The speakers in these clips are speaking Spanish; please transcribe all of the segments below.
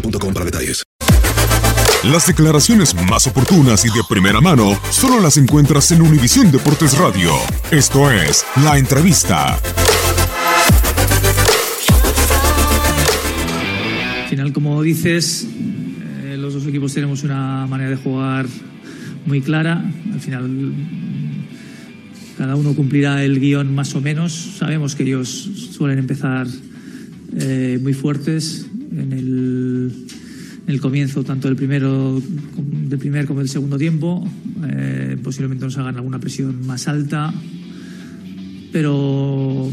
boostmobile.com para detalles. Las declaraciones más oportunas y de primera mano solo las encuentras en Univisión Deportes Radio. Esto es La Entrevista. Al final, como dices, eh, los dos equipos tenemos una manera de jugar muy clara. Al final, cada uno cumplirá el guion más o menos. Sabemos que ellos suelen empezar eh, muy fuertes en el, en el comienzo, tanto del primero del primer como del segundo tiempo. Eh, posiblemente nos hagan alguna presión más alta, pero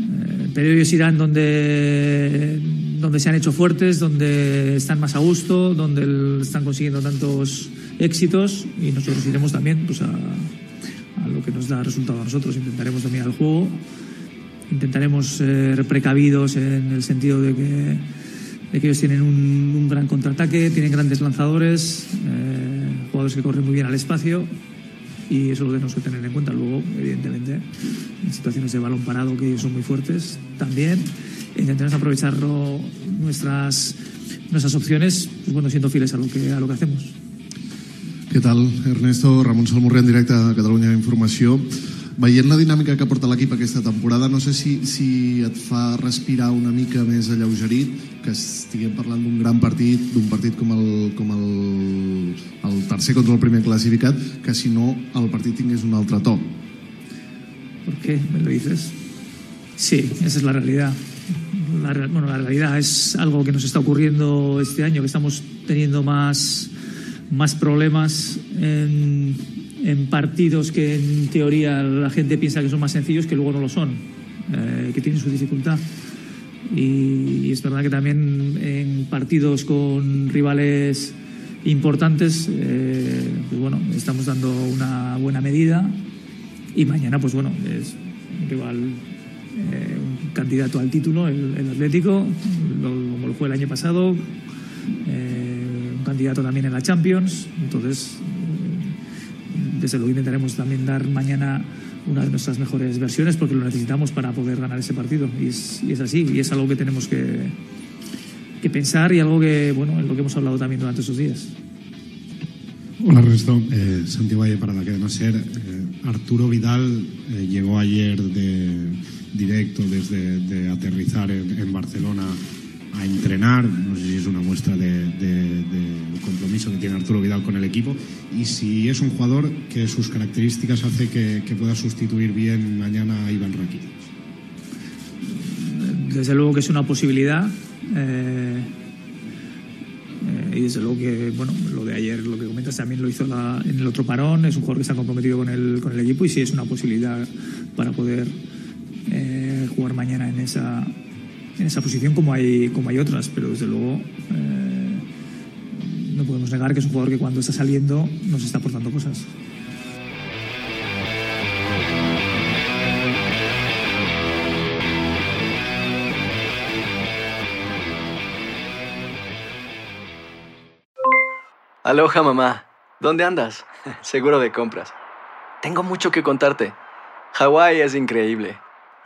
eh, pero ellos irán donde, donde se han hecho fuertes, donde están más a gusto, donde el- están consiguiendo tantos éxitos y nosotros iremos también pues, a, a lo que nos da resultado a nosotros. Intentaremos dominar el juego, intentaremos ser precavidos en el sentido de que, ellos tienen un, gran contraataque, tienen grandes lanzadores, eh, jugadores que corren muy bien al espacio y eso lo tenemos que tener en cuenta. Luego, evidentemente, en situaciones de balón parado que ellos son muy fuertes también, intentaremos aprovechar nuestras, nuestras opciones, pues bueno, siendo fieles a lo que, a lo que hacemos. Què tal, Ernesto? Ramon Salmurri en directe a Catalunya Informació. Veient la dinàmica que porta l'equip aquesta temporada, no sé si, si et fa respirar una mica més alleugerit, que estiguem parlant d'un gran partit, d'un partit com, el, com el, el tercer contra el primer classificat, que si no el partit tingués un altre to. ¿Por qué me lo dices? Sí, esa es la realidad. La, bueno, la realidad es algo que nos está ocurriendo este año, que estamos teniendo más, más problemas en, en partidos que en teoría la gente piensa que son más sencillos, que luego no lo son, eh, que tienen su dificultad. Y, es verdad que también en partidos con rivales importantes, eh, pues bueno, estamos dando una buena medida y mañana, pues bueno, es un rival, eh, un candidato al título, el, Atlético, como lo fue el año pasado, eh, un candidato también en la Champions. Entonces, desde luego intentaremos también dar mañana una de nuestras mejores versiones porque lo necesitamos para poder ganar ese partido. Y es, así, y es algo que tenemos que, que pensar y algo que, bueno, en lo que hemos hablado también durante esos días. Hola Ernesto, eh, Santiago Valle para la cadena SER. Eh, Arturo Vidal eh, llegó ayer de directo desde de aterrizar en, en Barcelona a entrenar. No sé si es una muestra de, de- del compromiso que tiene Arturo Vidal con el equipo y si es un jugador que sus características hace que, pueda sustituir bien mañana a Iván Rakitic. desde luego que es una posibilidad. Eh, Y desde luego que, bueno, lo de ayer, lo que comentas, también lo hizo en el otro parón. Es un jugador que está comprometido con el, con el equipo y sí es una posibilidad para poder eh, jugar mañana en esa, en esa posición como hay, como hay otras. Pero desde luego eh, no podemos negar que es un jugador que cuando está saliendo nos está aportando cosas. Aloha mamá, ¿dónde andas? Seguro de compras. Tengo mucho que contarte. Hawái es increíble.